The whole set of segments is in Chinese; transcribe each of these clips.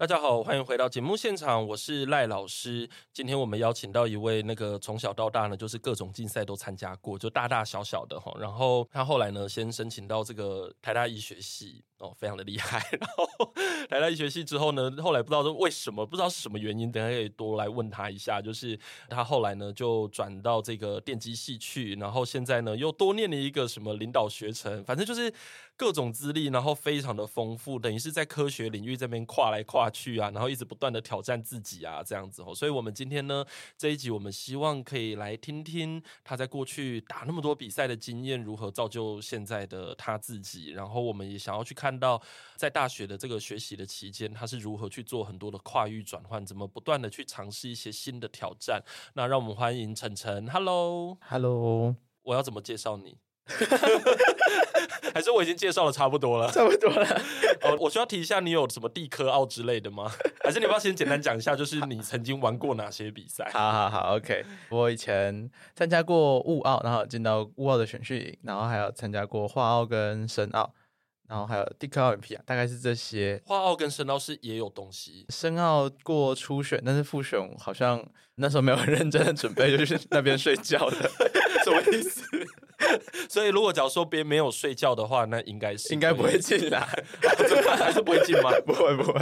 大家好，欢迎回到节目现场，我是赖老师。今天我们邀请到一位那个从小到大呢，就是各种竞赛都参加过，就大大小小的哈。然后他后来呢，先申请到这个台大医学系。哦，非常的厉害。然后台大医学系之后呢，后来不知道是为什么，不知道是什么原因，等下可以多来问他一下。就是他后来呢，就转到这个电机系去，然后现在呢，又多念了一个什么领导学程，反正就是各种资历，然后非常的丰富，等于是在科学领域这边跨来跨去啊，然后一直不断的挑战自己啊，这样子哦。所以我们今天呢，这一集我们希望可以来听听他在过去打那么多比赛的经验，如何造就现在的他自己。然后我们也想要去看。看到在大学的这个学习的期间，他是如何去做很多的跨域转换，怎么不断的去尝试一些新的挑战。那让我们欢迎晨晨，Hello，Hello，我要怎么介绍你？还是我已经介绍的差不多了？差不多了。哦，我需要提一下，你有什么地科奥之类的吗？还是你要不要先简单讲一下，就是你曾经玩过哪些比赛？好好好，OK。我以前参加过物奥，然后进到物奥的选训营，然后还有参加过画奥跟深奥。然后还有地科奥林匹亚，大概是这些。画奥跟深奥是也有东西。深奥过初选，但是复选好像那时候没有很认真的准备，就是那边睡觉的。什么意思？所以如果假如说别人没有睡觉的话，那应该是应该不会进来，还是不会进吗？不会不会。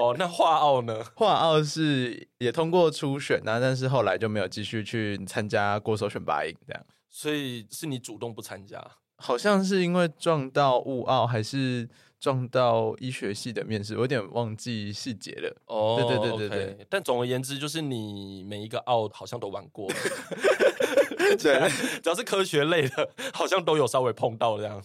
哦，那化奥呢？化奥是也通过初选啊，但是后来就没有继续去参加国手选拔营这样。所以是你主动不参加？好像是因为撞到物奥，还是撞到医学系的面试，我有点忘记细节了。哦，对对对对对。Okay. 但总而言之，就是你每一个奥好像都玩过。对，只要是科学类的，好像都有稍微碰到这样。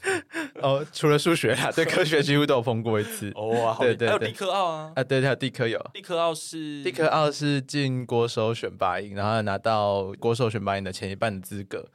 哦，除了数学啊，对，科学几乎都有碰过一次。哦，好对，对对，还有地科奥啊。啊，对，还有地科有。地科奥是地科奥是进国手选拔营，然后拿到国手选拔营的前一半的资格。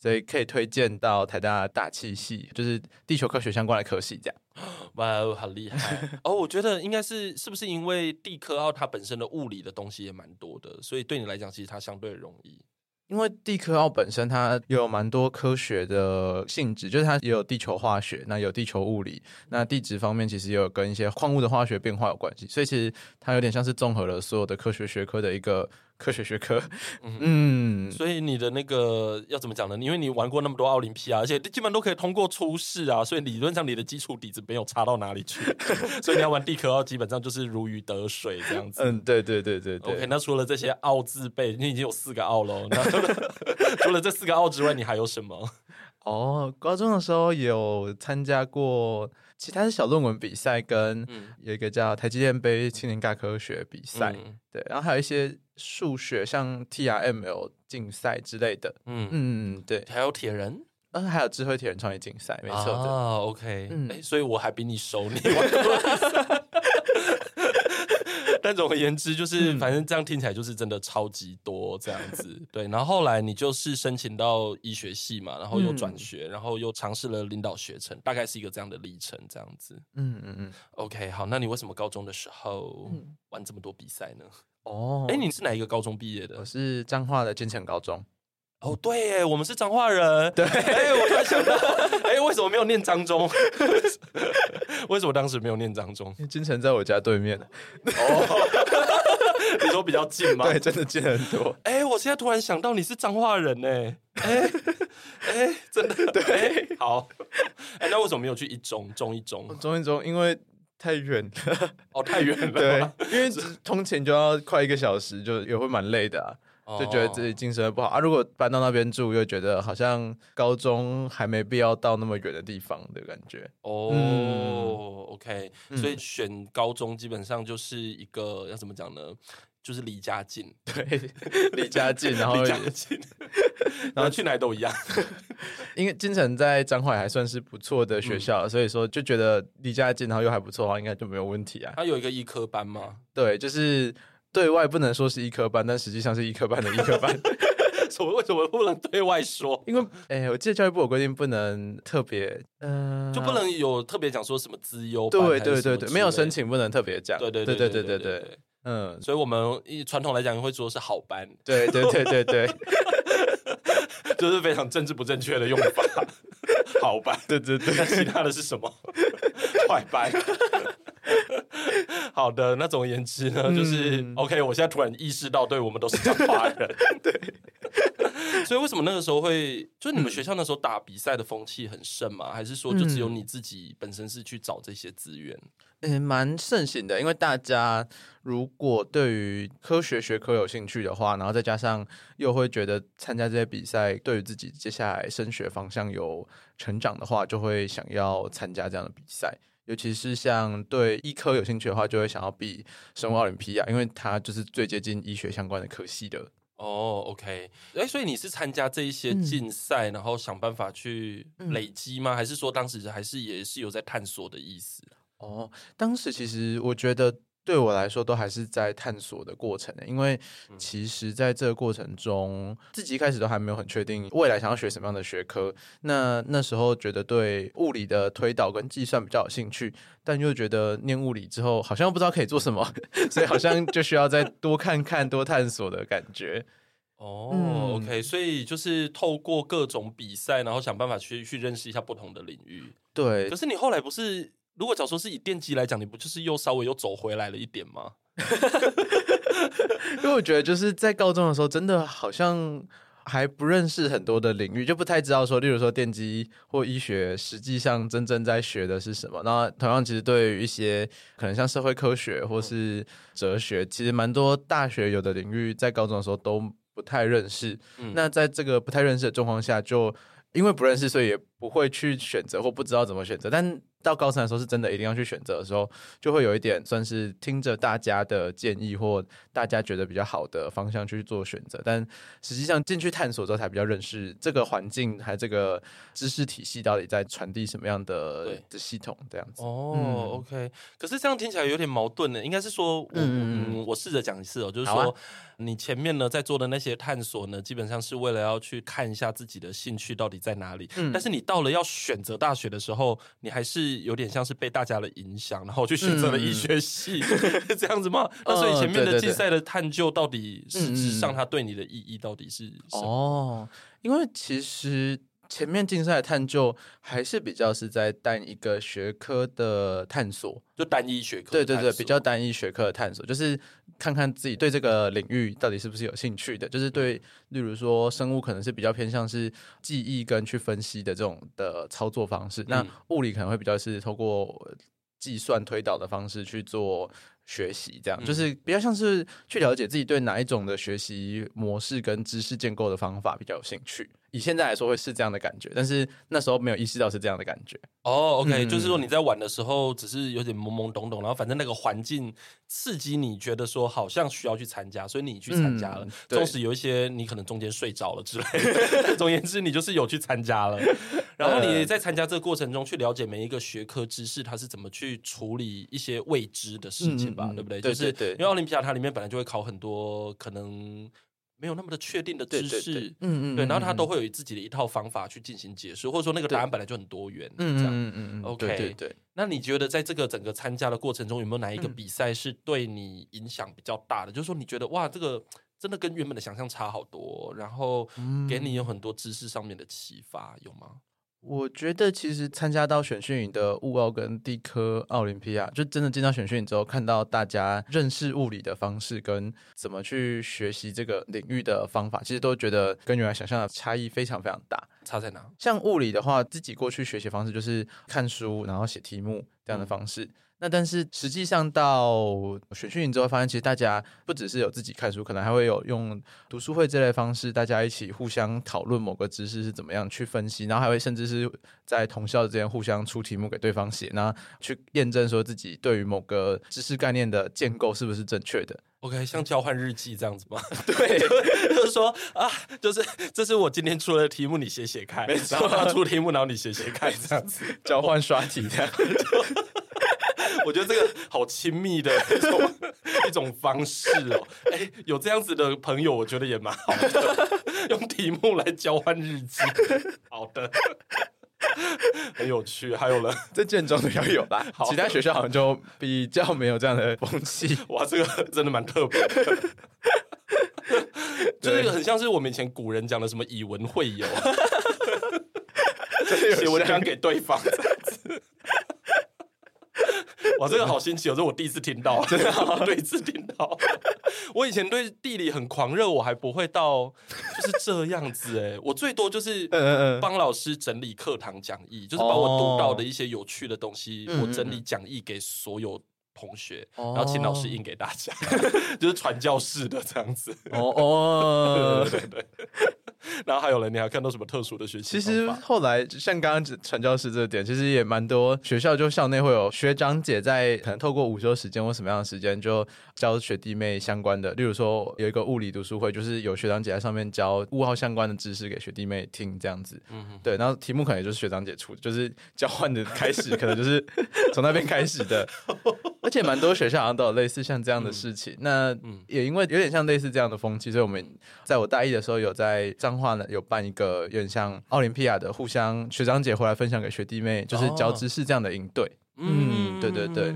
所以可以推荐到台大大气系，就是地球科学相关的科系，这样。哇，好厉害！哦，我觉得应该是是不是因为地科奥它本身的物理的东西也蛮多的，所以对你来讲其实它相对容易。因为地科奥本身它有蛮多科学的性质，就是它也有地球化学，那有地球物理，那地质方面其实也有跟一些矿物的化学变化有关系，所以其实它有点像是综合了所有的科学学科的一个。科学学科，嗯，嗯，所以你的那个要怎么讲呢？因为你玩过那么多奥林匹亚，而且基本上都可以通过初试啊，所以理论上你的基础底子没有差到哪里去，所以你要玩地科奥，基本上就是如鱼得水这样子。嗯，对对对对对。OK，那除了这些奥字辈，你已经有四个奥喽。那除了这四个奥之外，你还有什么？哦，高中的时候有参加过其他的小论文比赛，跟有一个叫台积电杯青年大科学比赛，嗯、对，然后还有一些数学像 TRML 竞赛之类的，嗯。嗯，对，还有铁人，嗯，还有智慧铁人创业竞赛，没错的，啊，OK，嗯，欸，所以我还比你熟，你。但总而言之，就是反正这样听起来就是真的超级多这样子，对。然后后来你就是申请到医学系嘛，然后又转学，然后又尝试了领导学程，大概是一个这样的历程，这样子。嗯嗯嗯。OK，好，那你为什么高中的时候玩这么多比赛呢？哦，哎，你是哪一个高中毕业的？我是彰化的坚强高中。哦，对耶，我们是彰化人。对，哎，我突然想到，哎，为什么没有念彰中？为什么当时没有念彰中？金城在我家对面。哦，你说比较近吗？对，真的近很多。哎，我现在突然想到，你是彰化人呢。哎，哎，真的对。好，哎，那为什么没有去一中？中一中，中一中，因为太远了。哦，太远了。对，因为通勤就要快一个小时，就也会蛮累的啊。就觉得自己精神不好啊！如果搬到那边住，又觉得好像高中还没必要到那么远的地方的感觉。哦、嗯、，OK，所以选高中基本上就是一个要怎么讲呢？就是离家近，对，离家近，然后离家近，然后去哪里都一样。因为金城在彰化还算是不错的学校，嗯、所以说就觉得离家近，然后又还不错的话，应该就没有问题啊。他有一个医科班吗？对，就是。对外不能说是医科班，但实际上是医科班的医科班。什么？为什么不能对外说？因为，哎，我记得教育部有规定，不能特别，嗯、呃，就不能有特别讲说什么资优。对对对对，没有申请不能特别讲。对对对对对对对。嗯，所以我们一传统来讲会说是好班，对对对对对，就是非常政治不正确的用法，好班，对对对，那其他的是什么？坏班。好的，那总而言之呢，就是、嗯、OK。我现在突然意识到，对我们都是彰化人，对。所以为什么那个时候会，就你们学校那时候打比赛的风气很盛吗？还是说就只有你自己本身是去找这些资源？嗯，蛮盛行的。因为大家如果对于科学学科有兴趣的话，然后再加上又会觉得参加这些比赛对于自己接下来升学方向有成长的话，就会想要参加这样的比赛。尤其是像对医科有兴趣的话，就会想要比生物奥林匹亚，因为它就是最接近医学相关的科系的。哦，OK，哎，所以你是参加这一些竞赛，嗯、然后想办法去累积吗？嗯、还是说当时还是也是有在探索的意思？哦，当时其实我觉得。对我来说，都还是在探索的过程，因为其实在这个过程中，自己一开始都还没有很确定未来想要学什么样的学科。那那时候觉得对物理的推导跟计算比较有兴趣，但又觉得念物理之后好像又不知道可以做什么，所以好像就需要再多看看、多探索的感觉。哦、嗯、OK，所以就是透过各种比赛，然后想办法去去认识一下不同的领域。对，可是你后来不是？如果假如说是以电机来讲，你不就是又稍微又走回来了一点吗？因为我觉得就是在高中的时候，真的好像还不认识很多的领域，就不太知道说，例如说电机或医学，实际上真正在学的是什么。那同样，其实对于一些可能像社会科学或是哲学，其实蛮多大学有的领域，在高中的时候都不太认识。嗯、那在这个不太认识的状况下，就因为不认识，所以也不会去选择或不知道怎么选择，但。到高三的时候，是真的一定要去选择的时候，就会有一点算是听着大家的建议或大家觉得比较好的方向去做选择。但实际上进去探索之后，才比较认识这个环境，还有这个知识体系到底在传递什么样的的系统这样子。哦、嗯 oh，OK。可是这样听起来有点矛盾呢。应该是说，嗯嗯，我试着讲一次哦，就是说，啊、你前面呢在做的那些探索呢，基本上是为了要去看一下自己的兴趣到底在哪里。嗯、但是你到了要选择大学的时候，你还是。有点像是被大家的影响，然后去选择了医学系，嗯、这样子吗？那所以前面的竞赛的探究，到底实质上它对你的意义到底是什么？哦，因为其实前面竞赛的探究还是比较是在单一个学科的探索，就单一学科。对对对，比较单一学科的探索，就是看看自己对这个领域到底是不是有兴趣的。就是对，例如说生物可能是比较偏向是记忆跟去分析的这种的操作方式，嗯、那物理可能会比较是透过计算推导的方式去做。学习这样就是比较像是去了解自己对哪一种的学习模式跟知识建构的方法比较有兴趣。以现在来说会是这样的感觉，但是那时候没有意识到是这样的感觉。哦，OK，嗯，就是说你在玩的时候只是有点懵懵懂懂，然后反正那个环境刺激你觉得说好像需要去参加，所以你去参加了。纵使有一些你可能中间睡着了之类 总言之你就是有去参加了。然后你在参加这个过程中去了解每一个学科知识，它是怎么去处理一些未知的事情吧，嗯、对不对？对对对，就是因为奥林匹亚它里面本来就会考很多可能没有那么的确定的知识，嗯嗯，对，然后他都会有自己的一套方法去进行解释，或者说那个答案本来就很多元，嗯嗯嗯 OK，对对对。那你觉得在这个整个参加的过程中，有没有哪一个比赛是对你影响比较大的？就是说你觉得哇，这个真的跟原本的想象差好多，然后给你有很多知识上面的启发，有吗？我觉得其实参加到选训营的物奥跟地科奥林匹亚，就真的进到选训营之后，看到大家认识物理的方式跟怎么去学习这个领域的方法，其实都觉得跟原来想象的差异非常非常大。差在哪？像物理的话，自己过去学习方式就是看书，然后写题目这样的方式。嗯那但是实际上到选训营之后，发现其实大家不只是有自己看书，可能还会有用读书会这类方式，大家一起互相讨论某个知识是怎么样去分析，然后还会甚至是在同校之间互相出题目给对方写，然后去验证说自己对于某个知识概念的建构是不是正确的。OK，像交换日记这样子吗？对，就是说啊，就是这是我今天出的题目，你写写看，没错，然后他出题目，然后你写写看，这样子 交换刷题这样。我觉得这个好亲密的一种 一种方式哦，哎，有这样子的朋友，我觉得也蛮好的，用题目来交换日记。好的，很有趣。还有了，在建中的要有吧，其他学校好像就比较没有这样的风气。哇，这个真的蛮特别的，就是很像是我们以前古人讲的什么以文会友，写文章给对方这样子。哇，这个好新奇哦！这是我第一次听到，真的第一次听到。我以前对地理很狂热，我还不会到就是这样子哎。我最多就是帮老师整理课堂讲义，就是把我读到的一些有趣的东西，我整理讲义给所有同学，然后请老师印给大家，就是传教士的这样子。哦哦，对对对。然后还有人，你还看到什么特殊的学习？其实后来像刚刚传教士这个点，其实也蛮多学校就校内会有学长姐在可能透过午休时间或什么样的时间，就教学弟妹相关的。例如说有一个物理读书会，就是有学长姐在上面教物号相关的知识给学弟妹听，这样子。嗯，对。然后题目可能也就是学长姐出，就是交换的开始，可能就是 从那边开始的。而且蛮多学校好像都有类似像这样的事情。嗯、那也因为有点像类似这样的风气，所以我们在我大一的时候有在彰化呢有办一个有点像奥林匹亚的互相学长姐回来分享给学弟妹，就是教知识这样的应对。哦、嗯，对对对，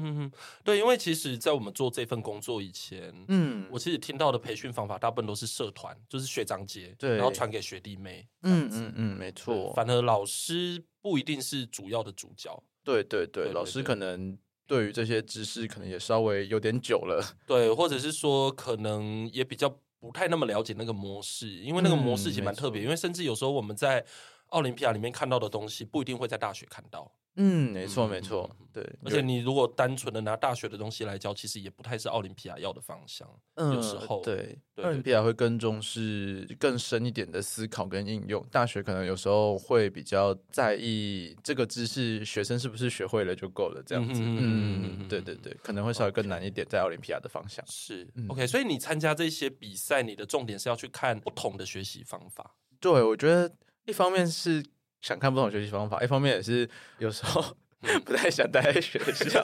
对，因为其实，在我们做这份工作以前，嗯，我其实听到的培训方法大部分都是社团，就是学长姐，对，然后传给学弟妹。嗯嗯嗯，没错。反而老师不一定是主要的主角。对对对，对对对，老师可能。对于这些知识，可能也稍微有点久了，对，或者是说，可能也比较不太那么了解那个模式，因为那个模式其实蛮特别，嗯、因为甚至有时候我们在奥林匹亚里面看到的东西，不一定会在大学看到。嗯，没错，没错，对。而且你如果单纯的拿大学的东西来教，其实也不太是奥林匹亚要的方向。嗯，有时候对，奥林匹亚会更重视更深一点的思考跟应用。大学可能有时候会比较在意这个知识学生是不是学会了就够了这样子。嗯，对对对，可能会稍微更难一点，在奥林匹亚的方向。是，OK。所以你参加这些比赛，你的重点是要去看不同的学习方法。对，我觉得一方面是。想看不同学习方法，一方面也是有时候 不太想待在学校，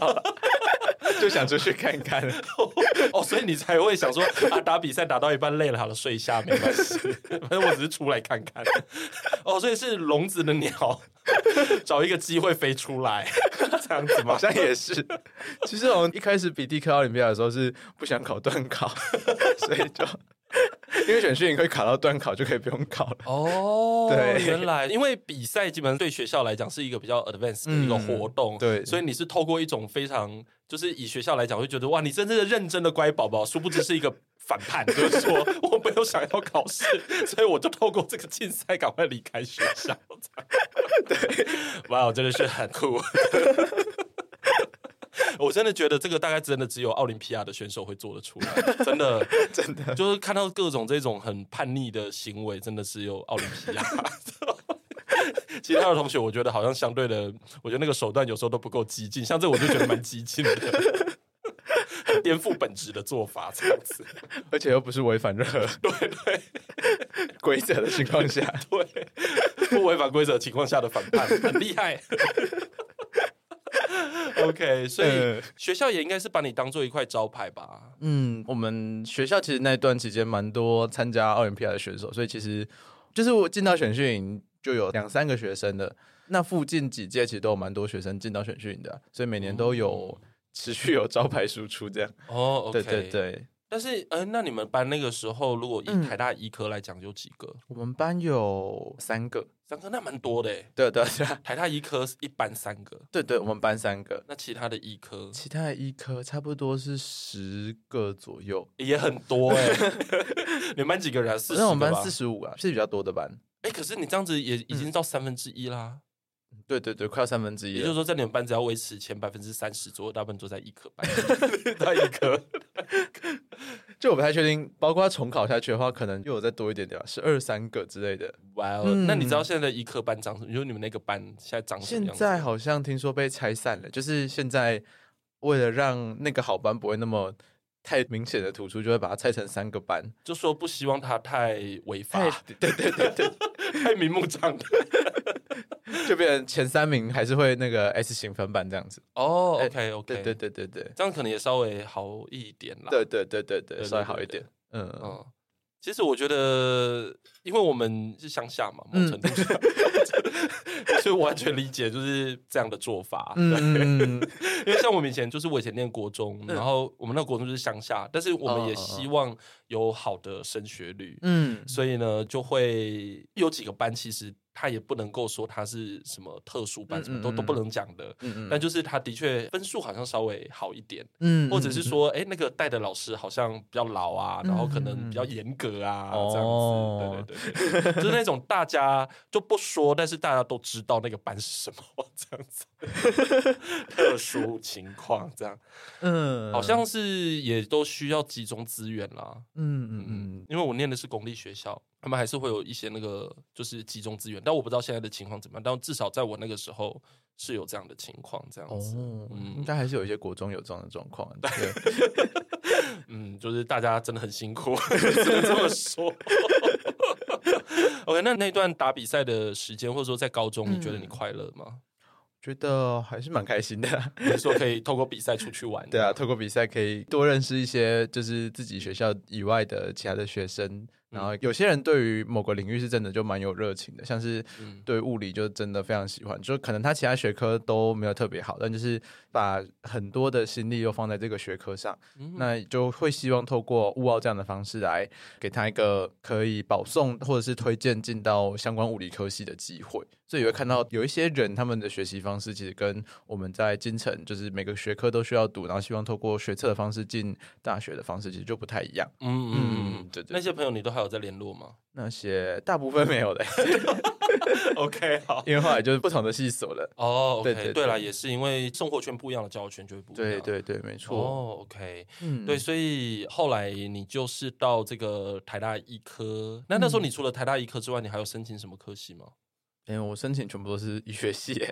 就想出去看看。哦，所以你才会想说啊，打比赛打到一半累了，好了，睡一下没关系，反正我只是出来看看。哦，所以是笼子的鸟，找一个机会飞出来，这样子吗？好像也是。其实我们一开始比地科奥林匹亚的时候是不想考段考，所以就。因为选训你可以考到段考，就可以不用考了。哦，对，原来因为比赛基本上对学校来讲是一个比较 advanced 的一个活动，嗯、对，所以你是透过一种非常，就是以学校来讲会觉得哇，你真正的认真的乖宝宝，殊不知是一个反叛，就是说我没有想要考试，所以我就透过这个竞赛赶快离开学校。对，哇，我真的是很酷。我真的觉得这个大概真的只有奥林匹亚的选手会做得出来，真的，真的。就是看到各种这种很叛逆的行为，真的只有奥林匹亚。其他的同学，我觉得好像相对的，我觉得那个手段有时候都不够激进，像这我就觉得蛮激进的，颠覆本质的做法这样子，而且又不是违反任何对对。规则的情况下，对。不违反规则情况下的反叛，很厉害。OK，所以学校也应该是把你当做一块招牌吧？嗯，我们学校其实那段期间蛮多参加奥林匹亚的选手，所以其实就是我进到选训营就有两三个学生的。那附近几届其实都有蛮多学生进到选训营的，啊，所以每年都有持续有招牌输出这样。哦对对对。但是，呃，那你们班那个时候，如果以台大医科来讲，有几个？我们班有三个，三个那蛮多的。对对对，台大医科一班三个。对对，我们班三个。那其他的医科？其他的医科差不多是十个左右，也很多哎。你们班几个人？四十？那我们班四十五啊，是比较多的班。哎，可是你这样子也已经到三分之一啦。对对对，快要三分之一。也就是说，在你们班只要维持前百分之三十左右，大部分都在一科班。在一科，就我不太确定，包括重考下去的话，可能又有再多一点点，是二三个之类的。哇哦，那你知道现在的一科班长什么？就是你们那个班现在长什么样？现在好像听说被拆散了，就是现在为了让那个好班不会那么太明显的突出，就会把它拆成三个班，就说不希望它太违法。对对对对，太明目张胆。就变成前三名还是会那个 S 型分班这样子哦，OK OK，对对对对对，这样可能也稍微好一点啦。对对对对对，稍微好一点。嗯嗯，其实我觉得，因为我们是乡下嘛，某程度上，嗯、所以我完全理解就是这样的做法。对，嗯、因为像我们以前，就是我以前念国中，嗯、然后我们那个国中就是乡下，但是我们也希望有好的升学率，嗯，所以呢，就会有几个班其实。他也不能够说他是什么特殊班，什么都都不能讲的。嗯嗯。但就是他的确分数好像稍微好一点。嗯。或者是说，哎，那个带的老师好像比较老啊，然后可能比较严格啊，这样子。对对对。就是那种大家就不说，但是大家都知道那个班是什么 这样子。特殊情况这样。嗯。好像是也都需要集中资源啦。嗯嗯嗯。因为我念的是公立学校。他们还是会有一些那个，就是集中资源，但我不知道现在的情况怎么样。但至少在我那个时候是有这样的情况，这样子。哦、嗯，应该还是有一些国中有这样的状况。对，嗯，就是大家真的很辛苦，只能这么说。OK，那那段打比赛的时间，或者说在高中，你觉得你快乐吗？嗯、觉得还是蛮开心的。你说可以透过比赛出去玩？对啊，透过比赛可以多认识一些，就是自己学校以外的其他的学生。然后有些人对于某个领域是真的就蛮有热情的，像是对物理就真的非常喜欢，就可能他其他学科都没有特别好，但就是把很多的心力又放在这个学科上，那就会希望透过物奥这样的方式来给他一个可以保送或者是推荐进到相关物理科系的机会。所以也会看到有一些人他们的学习方式其实跟我们在京城就是每个学科都需要读，然后希望透过学测的方式进大学的方式其实就不太一样。嗯嗯嗯，对对。那些朋友你都还有在联络吗？那些大部分没有的。OK，好，因为后来就是不同的系所了。哦，oh, okay, 对对对，对了，也是因为生活圈不一样的交友圈就会不一样。对对对，没错。哦、oh,，OK，嗯，对，所以后来你就是到这个台大医科。那那时候你除了台大医科之外，你还有申请什么科系吗？因为、欸、我申请全部都是医学系，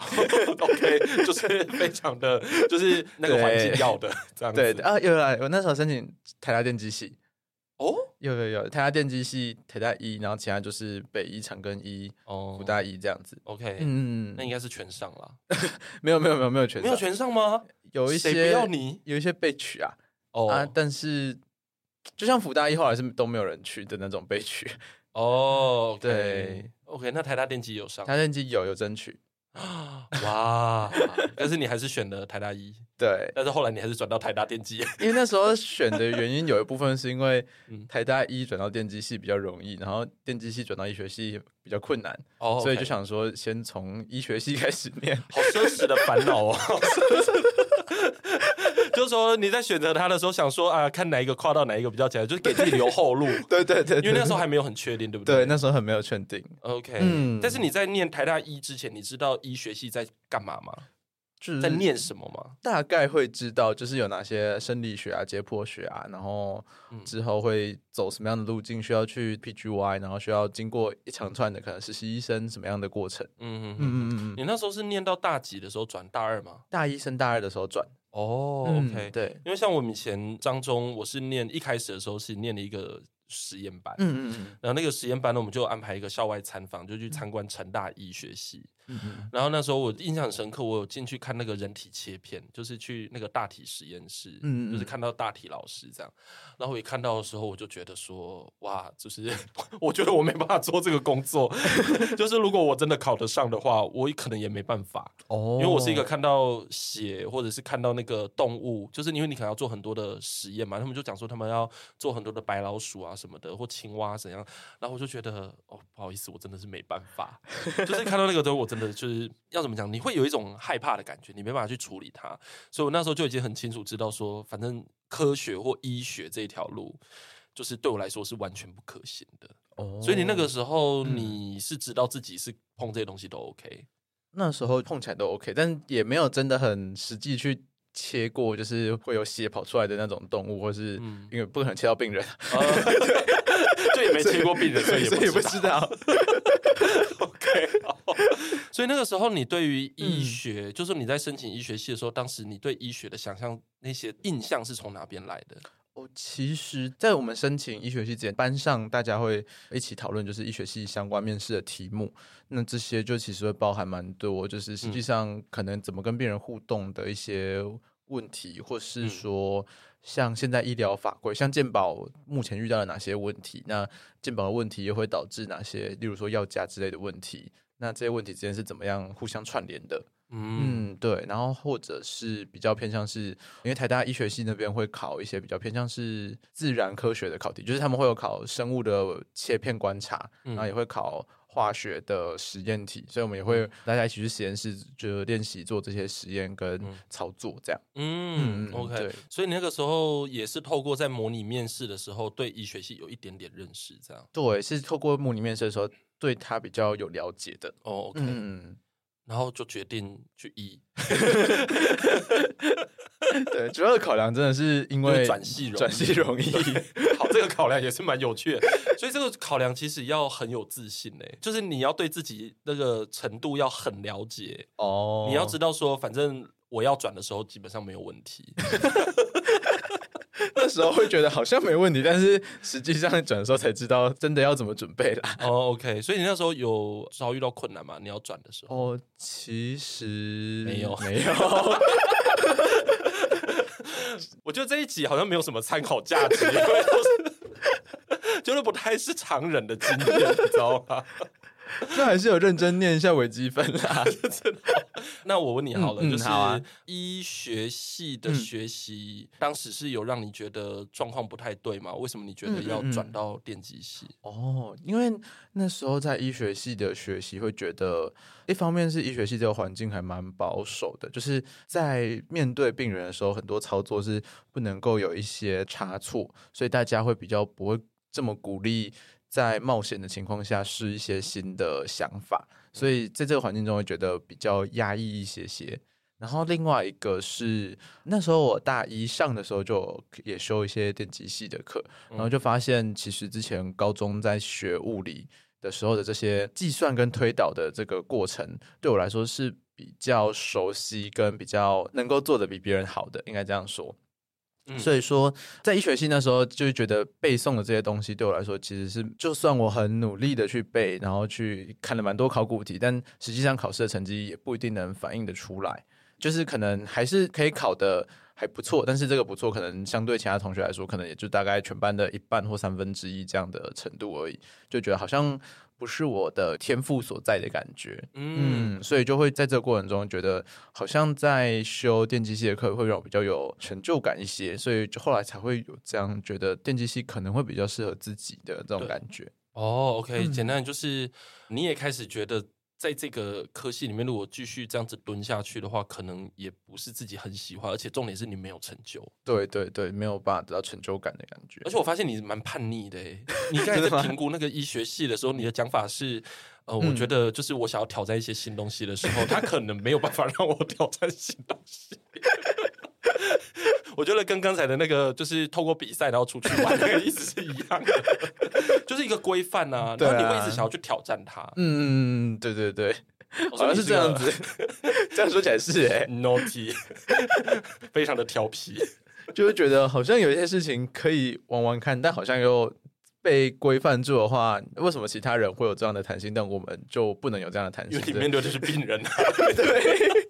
OK，就是非常的，就是那个环境要的这样子。对啊，有啊，我那时候申请台大电机系。哦，有有有，台大电机系、台大一，然后其他就是北一、长庚一、哦，辅大一这样子。OK，嗯，那应该是全上了。没有没有没有没有全上，没有全上吗？有一些谁不要你？有一些被取啊。哦啊，但是就像辅大一后来是都没有人去的那种被取。哦，对，OK，那台大电机有上，台大电机有有争取。哇！但是你还是选了台大医，对。但是后来你还是转到台大电机，因为那时候选的原因有一部分是因为台大医转到电机系比较容易，然后电机系转到医学系比较困难，哦，所以就想说先从医学系开始念。好奢侈的烦恼哦。就是说你在选择他的时候，想说啊，看哪一个跨到哪一个比较强，就是给自己留后路。对对对，因为那时候还没有很确定，对不对？对，那时候很没有确定。OK，嗯。但是你在念台大医之前，你知道医学系在干嘛吗？就是在念什么吗？大概会知道，就是有哪些生理学啊、解剖学啊，然后之后会走什么样的路径，需要去 PGY，然后需要经过一长串的可能实习医生什么样的过程。嗯嗯嗯嗯嗯。你那时候是念到大几的时候转大二吗？大一升大二的时候转。哦、嗯、对，因为像我们以前张中，我是念一开始的时候是念了一个实验班，嗯嗯嗯，然后那个实验班呢，我们就安排一个校外参访，就去参观成大医学系。嗯嗯，然后那时候我印象很深刻，我有进去看那个人体切片，就是去那个大体实验室，嗯，就是看到大体老师这样。然后我一看到的时候，我就觉得说，哇，就是 我觉得我没办法做这个工作，就是如果我真的考得上的话，我可能也没办法哦，因为我是一个看到血或者是看到那个动物，就是因为你可能要做很多的实验嘛，他们就讲说他们要做很多的白老鼠啊什么的，或青蛙怎样，然后我就觉得哦，不好意思，我真的是没办法，就是看到那个时候我真。就是要怎么讲？你会有一种害怕的感觉，你没办法去处理它。所以我那时候就已经很清楚知道说，反正科学或医学这一条路，就是对我来说是完全不可行的。哦，所以你那个时候你是知道自己是碰这些东西都 OK，那时候碰起来都 OK，但也没有真的很实际去切过，就是会有血跑出来的那种动物，或是因为不可能切到病人，就也没切过病人，所以也不知道。所以那个时候，你对于医学，嗯、就是你在申请医学系的时候，当时你对医学的想象，那些印象是从哪边来的？哦，其实，在我们申请医学系之前，班上大家会一起讨论，就是医学系相关面试的题目。那这些就其实会包含蛮多，就是实际上可能怎么跟病人互动的一些问题，或是说像现在医疗法规，像健保目前遇到了哪些问题？那健保的问题又会导致哪些？例如说药价之类的问题，那这些问题之间是怎么样互相串联的？嗯，嗯，对。然后或者是比较偏向是，因为台大医学系那边会考一些比较偏向是自然科学的考题，就是他们会有考生物的切片观察，然后也会考。化学的实验题，所以我们也会大家一起去实验室，就练习做这些实验跟操作，这样。嗯，嗯，OK。所以你那个时候也是透过在模拟面试的时候，对医学系有一点点认识，这样。对，是透过模拟面试的时候，对他比较有了解的。哦，OK。嗯。然后就决定去医，对，主要的考量真的是因为转系容转系容易。好，这个考量也是蛮有趣的，所以这个考量其实要很有自信诶，就是你要对自己那个程度要很了解哦，你要知道说，反正我要转的时候基本上没有问题。那时候会觉得好像没问题，但是实际上转的时候才知道真的要怎么准备啦。哦、oh,，OK，所以你那时候有遭遇到困难吗？你要转的时候？哦、oh,，其实没有，没有。我觉得这一集好像没有什么参考价值，因为都是 就是不太是常人的经验，你知道吗？那还是有认真念一下微积分啦。那我问你好了，就是医学系的学习、嗯，当时是有让你觉得状况不太对吗？为什么你觉得要转到电机系？哦，因为那时候在医学系的学习，会觉得一方面是医学系这个环境还蛮保守的，就是在面对病人的时候，很多操作是不能够有一些差错，所以大家会比较不会这么鼓励。在冒险的情况下试一些新的想法，所以在这个环境中会觉得比较压抑一些些。然后另外一个是那时候我大一上的时候就也修一些电机系的课，然后就发现其实之前高中在学物理的时候的这些计算跟推导的这个过程，对我来说是比较熟悉跟比较能够做得比别人好的，应该这样说。所以说，在医学系那时候，就觉得背诵的这些东西对我来说，其实是就算我很努力的去背，然后去看了蛮多考古题，但实际上考试的成绩也不一定能反映得出来。就是可能还是可以考的还不错，但是这个不错，可能相对其他同学来说，可能也就大概全班的一半或三分之一这样的程度而已，就觉得好像。不是我的天赋所在的感觉，嗯，所以就会在这个过程中觉得，好像在修电机系的课会让我比较有成就感一些，所以就后来才会有这样觉得电机系可能会比较适合自己的这种感觉。哦，OK，嗯，简单就是你也开始觉得。在这个科系里面，如果继续这样子蹲下去的话，可能也不是自己很喜欢，而且重点是你没有成就。对对对，没有办法得到成就感的感觉。而且我发现你蛮叛逆的诶，你刚才在评估那个医学系的时候，你的讲法是，呃，我觉得就是我想要挑战一些新东西的时候，他可能没有办法让我挑战新东西。我觉得跟刚才的那个就是透过比赛然后出去玩那个意思是一样的，就是一个规范啊，然后你会一直想要去挑战它。嗯嗯，对对对，好像是这样子。这样说起来是哎，naughty，非常的调皮，就会觉得好像有一些事情可以玩玩看，但好像又被规范住的话，为什么其他人会有这样的弹性，但我们就不能有这样的弹性？因为你面对的是病人啊，对。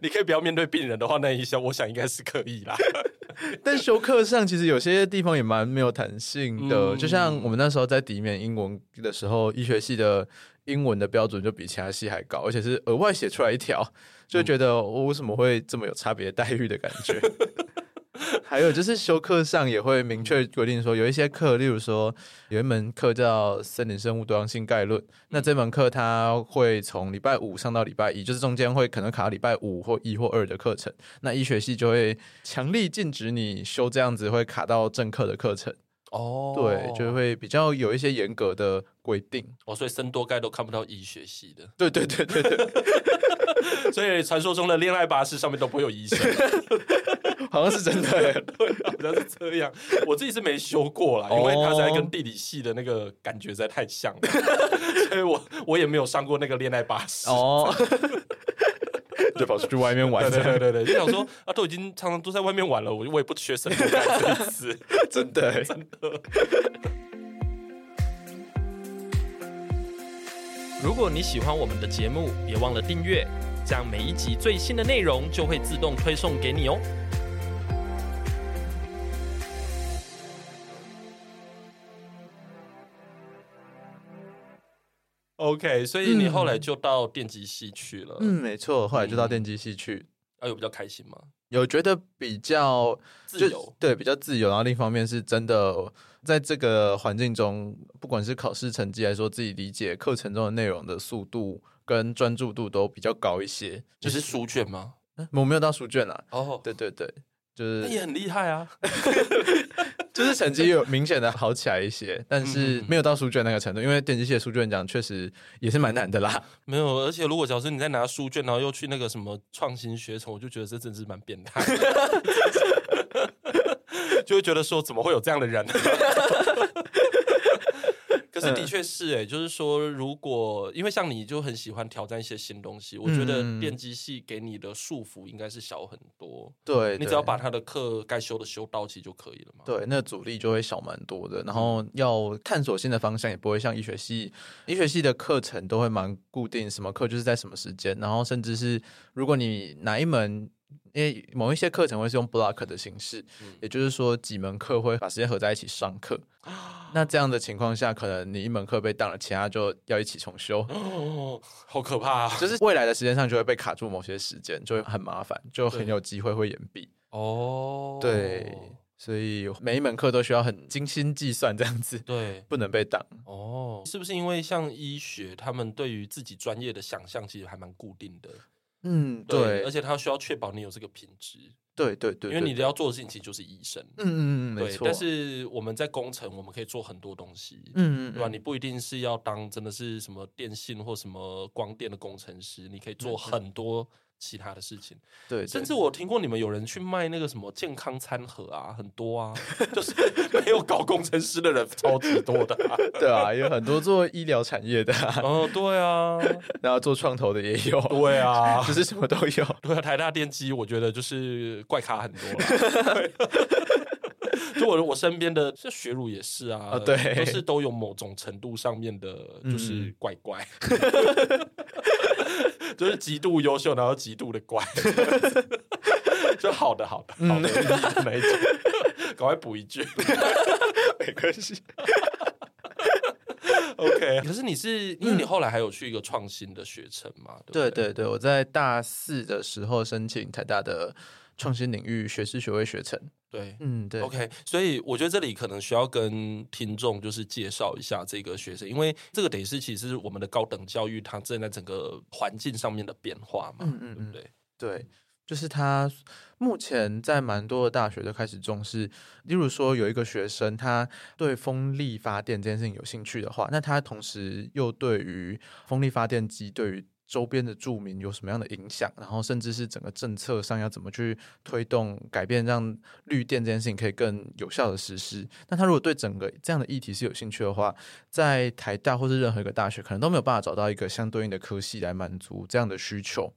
你可以不要面对病人的话，那一下我想应该是可以啦。但修课上其实有些地方也蛮没有弹性的，嗯，就像我们那时候在抵免英文的时候，医学系的英文的标准就比其他系还高，而且是额外写出来一条，就觉得我为什么会这么有差别待遇的感觉。还有就是修课上也会明确规定说，有一些课，例如说有一门课叫《森林生物多样性概论》，那这门课它会从礼拜五上到礼拜一，就是中间会可能卡礼拜五或一或二的课程。那医学系就会强力禁止你修这样子会卡到正课的课程。哦，对，就会比较有一些严格的规定。哦，所以生多盖都看不到医学系的。对对对对对。所以传说中的恋爱巴士上面都不会有医生。好像是真的，对，好像是这样。我自己是没修过啦，因为它在跟地理系的那个感觉实在太像了，所以我我也没有上过那个恋爱巴士。哦，就跑出去外面玩。对对对对，就想说啊，都已经常常都在外面玩了，我我也不学生多干这次，真的真的。如果你喜欢我们的节目，别忘了订阅。这样每一集最新的内容就会自动推送给你哦。OK，所以你后来就到电机系去了。嗯，没错，后来就到电机系去。啊，有比较开心吗？有觉得比较自由，对，比较自由。然后另一方面是真的，在这个环境中，不管是考试成绩，还是说自己理解课程中的内容的速度跟专注度都比较高一些。就是书卷吗？我没有到书卷啊。哦，对对对。就是也很厉害啊，就是成绩有明显的好起来一些，但是没有到书卷那个程度，因为电机系的书卷奖确实也是蛮难的啦。没有，而且如果假设你在拿书卷，然后又去那个什么创新学程，我就觉得这真是蛮变态 就会觉得说怎么会有这样的人？可是的确是哎、欸，就是说，如果因为像你就很喜欢挑战一些新东西，我觉得电机系给你的束缚应该是小很多。对，你只要把他的课该修的修到齐就可以了嘛。对，那阻力就会小蛮多的。然后要探索新的方向，也不会像医学系，医学系的课程都会蛮固定，什么课就是在什么时间。然后甚至是如果你哪一门。因为某一些课程会是用 block 的形式，嗯、也就是说几门课会把时间合在一起上课。那这样的情况下，可能你一门课被当了，其他就要一起重修。哦，好可怕啊！就是未来的时间上就会被卡住某些时间，就会很麻烦，就很有机会会延毕。哦，对，所以每一门课都需要很精心计算，这样子对，不能被挡。哦，是不是因为像医学，他们对于自己专业的想象其实还蛮固定的？嗯，对，对，而且他需要确保你有这个品质，对对对，因为你要做的事情其实就是医生，嗯嗯嗯，对，没错。但是我们在工程，我们可以做很多东西，嗯嗯，对吧？你不一定是要当真的是什么电信或什么光电的工程师，你可以做很多。其他的事情，对，甚至我听过你们有人去卖那个什么健康餐盒啊，很多啊，就是 没有搞工程师的人超级多的，啊，对啊，有很多做医疗产业的，啊，哦，对啊，然后做创投的也有，对啊，就是什么都有，对啊，台大电机我觉得就是怪咖很多了，就我我身边的这学儒也是啊，哦，对，都是都有某种程度上面的，就是怪怪。嗯就是极度优秀，然后极度的乖，就好的好的好的那一种，赶快补一句，没关系。OK，可是你是因为你后来还有去一个创新的学程嘛？对对对，我在大四的时候申请台大的。创新领域学士学位学程，对，嗯，对，OK，所以我觉得这里可能需要跟听众就是介绍一下这个学生，因为这个等于是其实是我们的高等教育它正在整个环境上面的变化嘛，嗯嗯，对？对，就是他目前在蛮多的大学都开始重视，例如说有一个学生他对风力发电这件事情有兴趣的话，那他同时又对于风力发电机对于周边的住民有什么样的影响？然后甚至是整个政策上要怎么去推动改变，让绿电这件事情可以更有效的实施。那他如果对整个这样的议题是有兴趣的话，在台大或是任何一个大学，可能都没有办法找到一个相对应的科系来满足这样的需求。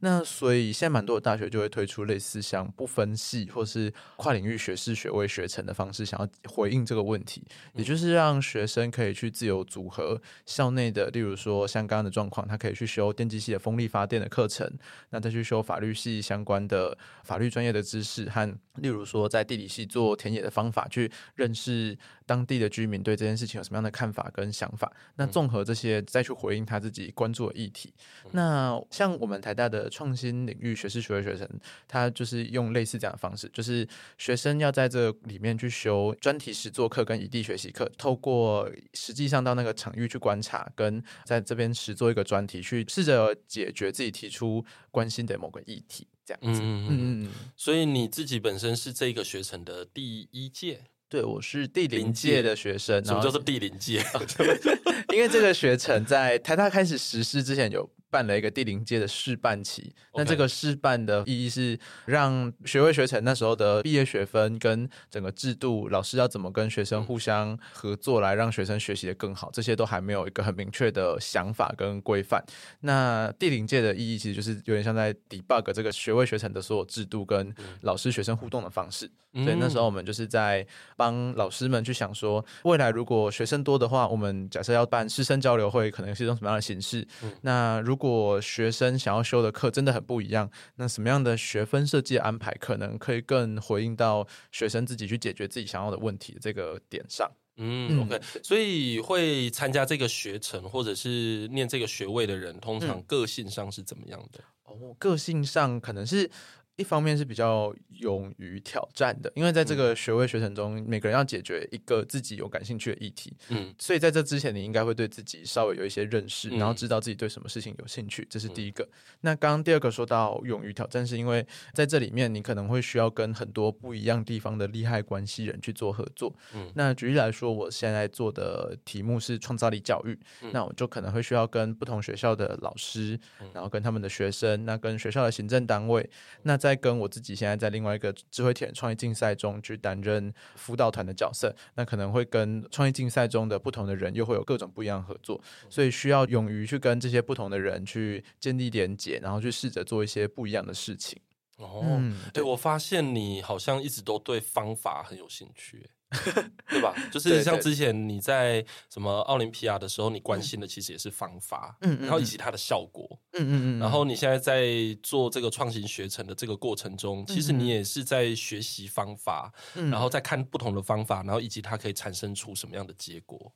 那所以现在蛮多的大学就会推出类似像不分系或是跨领域学士学位学程的方式，想要回应这个问题，也就是让学生可以去自由组合校内的，例如说像刚刚的状况，他可以去修。电机系的风力发电的课程，那再去修法律系相关的法律专业的知识，和例如说在地理系做田野的方法，去认识当地的居民对这件事情有什么样的看法跟想法。那综合这些，再去回应他自己关注的议题。那像我们台大的创新领域学士学位学生，他就是用类似这样的方式，就是学生要在这里面去修专题实作课跟异地学习课，透过实际上到那个场域去观察，跟在这边实做一个专题去。试着解决自己提出关心的某个议题，这样子。嗯嗯嗯。所以你自己本身是这个学程的第一届？对，我是第零届的学生。什么叫做第零届？因为这个学程在台大开始实施之前有。办了一个第零届的试办期，那这个试办的意义是让学位学程那时候的毕业学分跟整个制度，老师要怎么跟学生互相合作来让学生学习的更好，这些都还没有一个很明确的想法跟规范。那第零届的意义其实就是有点像在 debug 这个学位学程的所有制度跟老师学生互动的方式。所以那时候我们就是在帮老师们去想说，未来如果学生多的话，我们假设要办师生交流会，可能是一种什么样的形式？那如果学生想要修的课真的很不一样，那什么样的学分设计安排可能可以更回应到学生自己去解决自己想要的问题这个点上？嗯，OK，所以会参加这个学程或者是念这个学位的人，通常个性上是怎么样的？嗯、哦，个性上可能是。一方面是比较勇于挑战的，因为在这个学位学程中，嗯、每个人要解决一个自己有感兴趣的议题，嗯，所以在这之前，你应该会对自己稍微有一些认识，嗯、然后知道自己对什么事情有兴趣，这是第一个。嗯、那刚刚第二个说到勇于挑战，是因为在这里面，你可能会需要跟很多不一样地方的利害关系人去做合作。嗯，那举例来说，我现在做的题目是创造力教育，嗯、那我就可能会需要跟不同学校的老师，然后跟他们的学生，那跟学校的行政单位，那。在跟我自己现在在另外一个智慧铁人创业竞赛中去担任辅导团的角色，那可能会跟创业竞赛中的不同的人又会有各种不一样的合作，所以需要勇于去跟这些不同的人去建立连结，然后去试着做一些不一样的事情。哦，嗯、对，我发现你好像一直都对方法很有兴趣。对吧？就是像之前你在什么奥林匹亚的时候，你关心的其实也是方法，嗯，然后以及它的效果，嗯嗯嗯。然后你现在在做这个创新学程的这个过程中，其实你也是在学习方法，然后再看不同的方法，然后以及它可以产生出什么样的结果。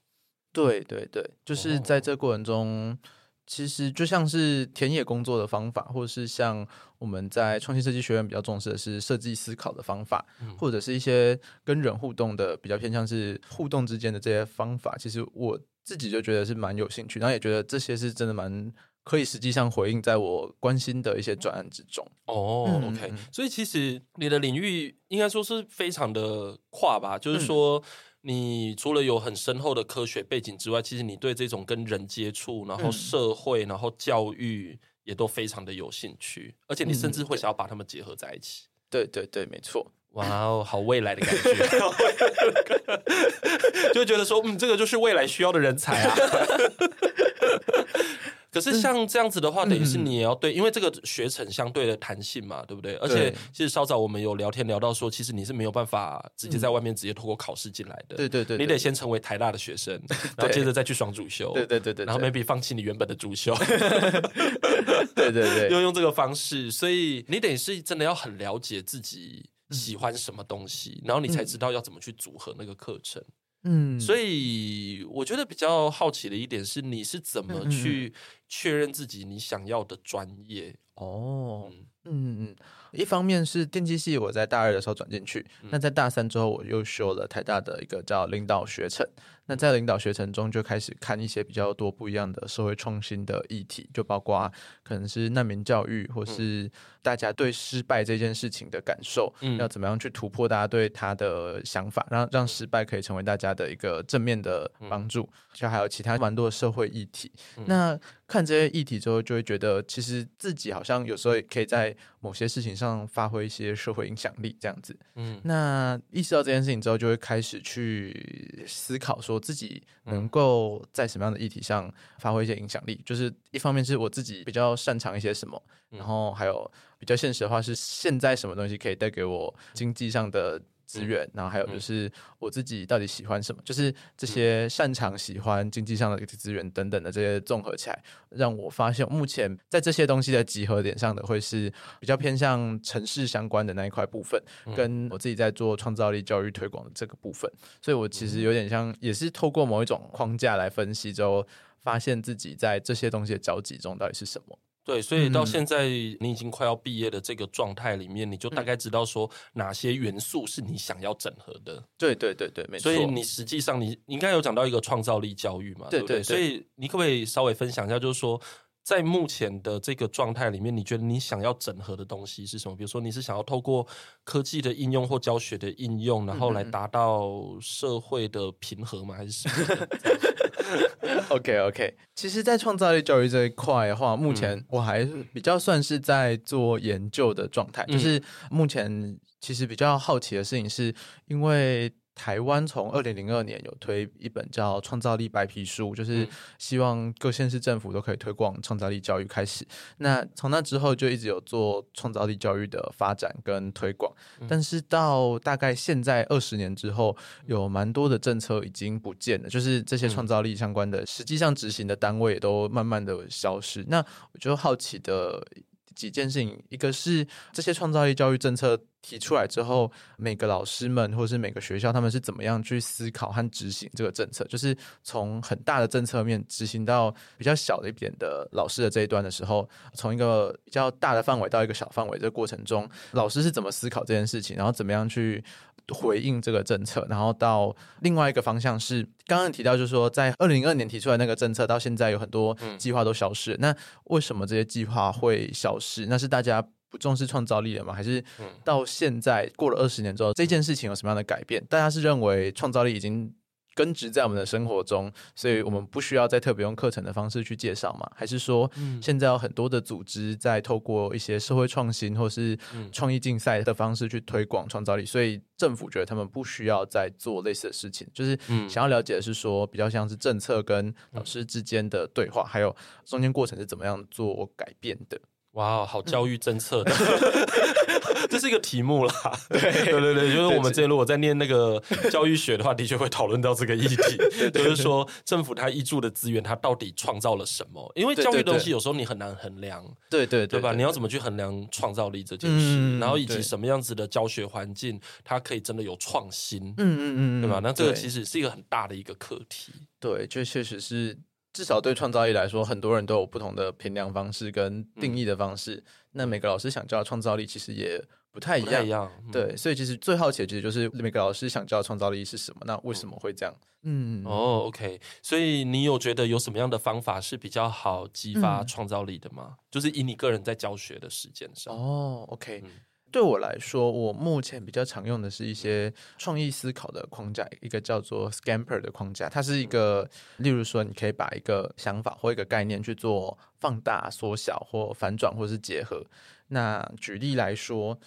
对对对，就是在这个过程中。其实就像是田野工作的方法，或者是像我们在创新设计学院比较重视的是设计思考的方法，嗯、或者是一些跟人互动的比较偏向是互动之间的这些方法。其实我自己就觉得是蛮有兴趣，然后也觉得这些是真的蛮可以实际上回应在我关心的一些专案之中。哦、嗯、OK，所以其实你的领域应该说是非常的跨吧，就是说。嗯你除了有很深厚的科学背景之外，其实你对这种跟人接触，然后社会，然后教育也都非常的有兴趣，而且你甚至会想要把他们结合在一起。对对对，没错。哇哦，好未来的感觉，就觉得说，嗯，这个就是未来需要的人才啊。可是像这样子的话，等于是你也要对，因为这个学程相对的弹性嘛，对不对？而且其实稍早我们有聊天聊到说，其实你是没有办法直接在外面直接透过考试进来的。对对对，你得先成为台大的学生，然后接着再去双主修。对对对对，然后 maybe 放弃你原本的主修。对 对对，要 用这个方式，所以你等于是真的要很了解自己喜欢什么东西，然后你才知道要怎么去组合那个课程。嗯，所以我觉得比较好奇的一点是，你是怎么去确认自己你想要的专业？哦，嗯嗯嗯。一方面是电机系，我在大二的时候转进去，那在大三之后，我又修了台大的一个叫领导学程。那在领导学程中，就开始看一些比较多不一样的社会创新的议题，就包括可能是难民教育，或是大家对失败这件事情的感受，嗯，要怎么样去突破大家对他的想法，让让失败可以成为大家的一个正面的帮助。就还有其他蛮多的社会议题。那看这些议题之后，就会觉得其实自己好像有时候也可以在某些事情上发挥一些社会影响力，这样子。嗯，那意识到这件事情之后，就会开始去思考说。自己能够在什么样的议题上发挥一些影响力，就是一方面是我自己比较擅长一些什么，然后还有比较现实的话是现在什么东西可以带给我经济上的。资源，然后还有就是我自己到底喜欢什么，就是这些擅长、喜欢经济上的资源等等的这些综合起来，让我发现目前在这些东西的集合点上的会是比较偏向城市相关的那一块部分，跟我自己在做创造力教育推广的这个部分，所以我其实有点像也是透过某一种框架来分析之后，发现自己在这些东西的交集中到底是什么。对，所以到现在你已经快要毕业的这个状态里面，嗯、你就大概知道说哪些元素是你想要整合的。对对对对，没错。所以你实际上你应该有讲到一个创造力教育嘛，对不对？对对对，所以你可不可以稍微分享一下，就是说在目前的这个状态里面，你觉得你想要整合的东西是什么？比如说你是想要透过科技的应用或教学的应用，然后来达到社会的平和吗？还是什么？OK OK，其实，在创造力教育这一块的话，目前我还比较算是在做研究的状态。嗯、就是目前其实比较好奇的事情，是因为台湾从二零零二年有推一本叫《创造力白皮书》，就是希望各县市政府都可以推广创造力教育开始。那从那之后就一直有做创造力教育的发展跟推广，但是到大概现在二十年之后，有蛮多的政策已经不见了，就是这些创造力相关的实际上执行的单位也都慢慢的消失。那我就好奇的。几件事情，一个是这些创造力教育政策提出来之后，每个老师们或者是每个学校，他们是怎么样去思考和执行这个政策？就是从很大的政策面执行到比较小的一点的老师的这一端的时候，从一个比较大的范围到一个小范围这个过程中，老师是怎么思考这件事情，然后怎么样去回应这个政策，然后到另外一个方向是刚刚提到，就是说在二零零二年提出来那个政策，到现在有很多计划都消失。嗯、那为什么这些计划会消失？那是大家不重视创造力了吗？还是到现在过了二十年之后，这件事情有什么样的改变？大家是认为创造力已经根植在我们的生活中，所以我们不需要再特别用课程的方式去介绍嘛？还是说，现在有很多的组织在透过一些社会创新或是创意竞赛的方式去推广创造力，所以政府觉得他们不需要再做类似的事情。就是想要了解的是说，比较像是政策跟老师之间的对话，还有中间过程是怎么样做改变的。哇，wow, 好教育政策的，嗯、这是一个题目啦。对对对对，就是我们之前如果在念那个教育学的话，的确会讨论到这个议题 就是说政府它挹注的资源，它到底创造了什么？因为教育东西有时候你很难衡量，对对对，对吧？你要怎么去衡量创造力这件事？嗯、然后以及什么样子的教学环境，它可以真的有创新？嗯嗯嗯，对吧？那这个其实是一个很大的一个课题。对，就确实是。至少对创造力来说，很多人都有不同的评量方式跟定义的方式。嗯、那每个老师想教的创造力其实也不太一样。一样嗯、对，所以其实最好奇的其实就是每个老师想教的创造力是什么？那为什么会这样？嗯，哦，OK。所以你有觉得有什么样的方法是比较好激发创造力的吗？嗯、就是以你个人在教学的时间上。哦，OK。嗯对我来说，我目前比较常用的是一些创意思考的框架，一个叫做 Scamper 的框架。它是一个，例如说，你可以把一个想法或一个概念去做放大、缩小或反转，或是结合。那举例来说，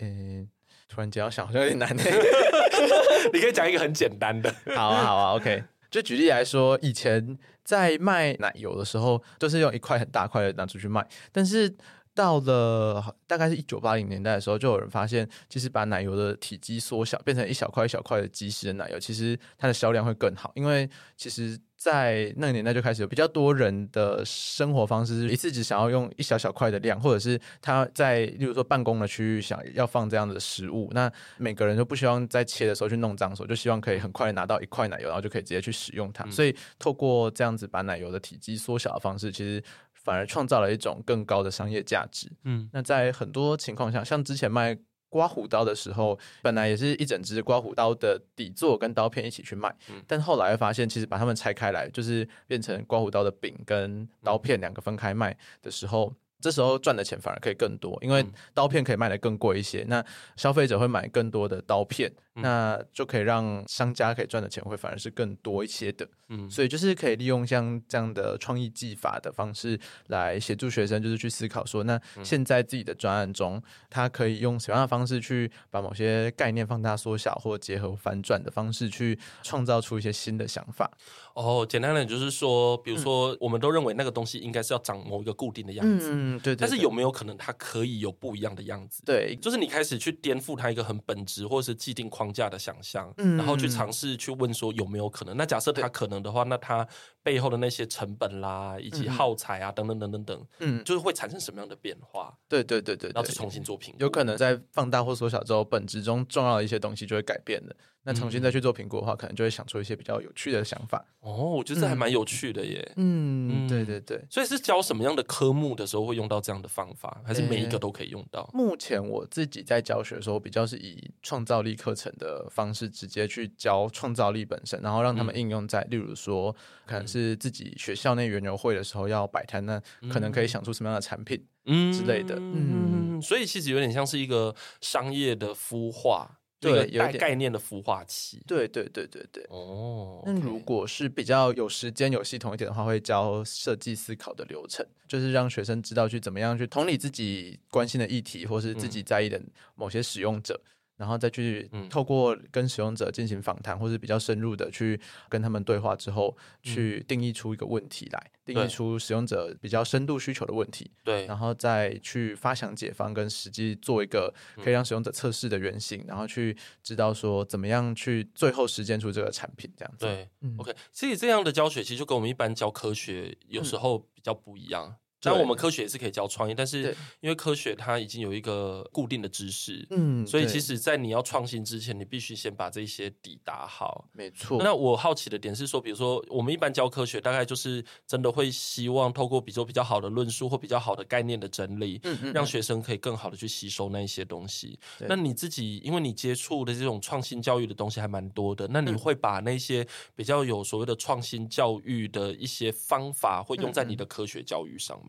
嗯，突然间要想，好像有点难。你可以讲一个很简单的。好啊，好啊，OK。就举例来说，以前在卖奶油的时候，都是用一块很大块的拿出去卖，但是。到了大概是一九八零年代的时候，就有人发现，其实把奶油的体积缩小，变成一小块一小块的即食的奶油，其实它的销量会更好。因为其实，在那个年代就开始有比较多人的生活方式是一次只想要用一小小块的量，或者是他在例如说办公的区域想要放这样的食物，那每个人都不希望在切的时候去弄脏手，就希望可以很快拿到一块奶油，然后就可以直接去使用它。所以透过这样子把奶油的体积缩小的方式，其实。反而创造了一种更高的商业价值。嗯，那在很多情况下，像之前卖刮胡刀的时候，本来也是一整只刮胡刀的底座跟刀片一起去卖，嗯，但后来发现，其实把它们拆开来，就是变成刮胡刀的柄跟刀片两个分开卖的时候。这时候赚的钱反而可以更多，因为刀片可以卖得更贵一些，那消费者会买更多的刀片，那就可以让商家可以赚的钱会反而是更多一些的。嗯，所以就是可以利用像这样的创意技法的方式来协助学生，就是去思考说，那现在自己的专案中，他可以用什么样的方式去把某些概念放大、缩小，或结合反转的方式去创造出一些新的想法。哦，简单的就是说，比如说，我们都认为那个东西应该是要长某一个固定的样子。嗯嗯，对。但是有没有可能它可以有不一样的样子？对，就是你开始去颠覆它一个很本质或是既定框架的想象，嗯、然后去尝试去问说有没有可能？那假设它可能的话，那它背后的那些成本啦，以及耗材啊，等等等等等，嗯，就是会产生什么样的变化？对对对对，然后去重新做评估，有可能在放大或缩小之后，本质中重要的一些东西就会改变了。那重新再去做评估的话，可能就会想出一些比较有趣的想法。哦，我觉得这还蛮有趣的耶。嗯，嗯对对对。所以是教什么样的科目的时候会用到这样的方法，还是每一个都可以用到？欸，目前我自己在教学的时候，比较是以创造力课程的方式直接去教创造力本身，然后让他们应用在，嗯、例如说，可能是自己学校内园游会的时候要摆摊，那可能可以想出什么样的产品，嗯之类的。嗯，嗯，所以其实有点像是一个商业的孵化。对，有概念的孵化器。对对对对对。哦。那如果是比较有时间、有系统一点的话，会教设计思考的流程，就是让学生知道去怎么样去同理自己关心的议题，或是自己在意的某些使用者。嗯、然后再去透过跟使用者进行访谈，或是比较深入的去跟他们对话之后，去定义出一个问题来，定义出使用者比较深度需求的问题，对，然后再去发想解方，跟实际做一个可以让使用者测试的原型，然后去知道说怎么样去最后实践出这个产品，这样子。对，嗯，OK，所以这样的教学其实就跟我们一般教科学有时候比较不一样。当然，我们科学也是可以教创意，但是因为科学它已经有一个固定的知识，嗯，所以其实，在你要创新之前，你必须先把这些底打好。没错。那我好奇的点是说，比如说，我们一般教科学，大概就是真的会希望透过比如说比较好的论述或比较好的概念的整理，嗯嗯，让学生可以更好的去吸收那一些东西。那你自己，因为你接触的这种创新教育的东西还蛮多的，那你会把那些比较有所谓的创新教育的一些方法，会用在你的科学教育上吗？